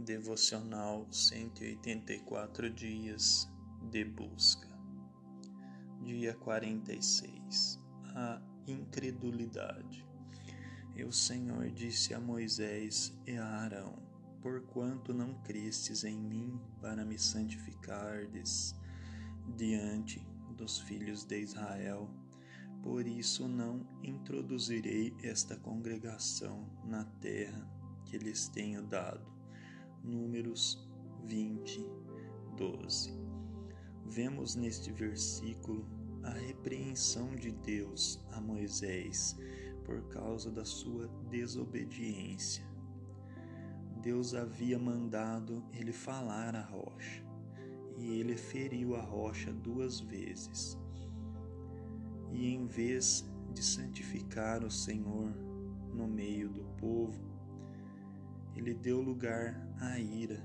Devocional 184 Dias de Busca. Dia 46 A Incredulidade. E o Senhor disse a Moisés e a Arão: Porquanto não crestes em mim para me santificardes diante dos filhos de Israel, por isso não introduzirei esta congregação na terra que lhes tenho dado Números 20, 12. Vemos neste versículo a repreensão de Deus a Moisés por causa da sua desobediência. Deus havia mandado ele falar à rocha, e ele feriu a rocha duas vezes. E em vez de santificar o Senhor no meio do povo, ele deu lugar à ira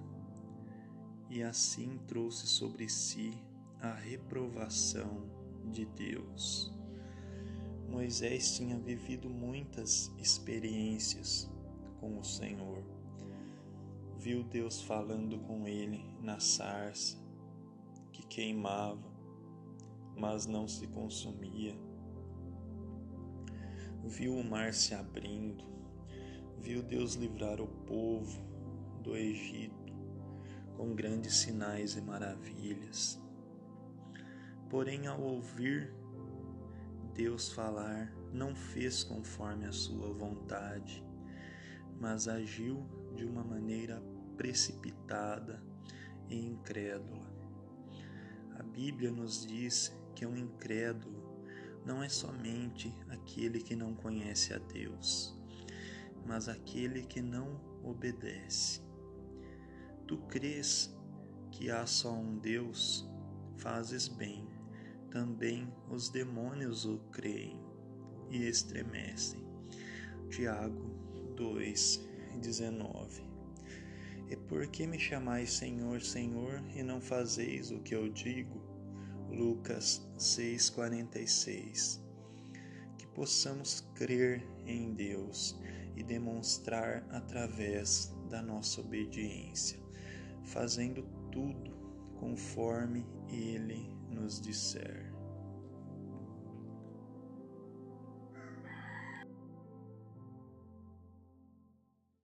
e assim trouxe sobre si a reprovação de Deus. Moisés tinha vivido muitas experiências com o Senhor. Viu Deus falando com ele na sarça que queimava, mas não se consumia. Viu o mar se abrindo viu Deus livrar o povo do Egito com grandes sinais e maravilhas. Porém, ao ouvir Deus falar, não fez conforme a sua vontade, mas agiu de uma maneira precipitada e incrédula. A Bíblia nos diz que um incrédulo não é somente aquele que não conhece a Deus, mas aquele que não obedece. Tu crês que há só um Deus, fazes bem. Também os demônios o creem e estremecem. Tiago 2:19. E por que me chamais Senhor, Senhor, e não fazeis o que eu digo? Lucas 6:46. Que possamos crer em Deus e demonstrar através da nossa obediência, fazendo tudo conforme Ele nos disser.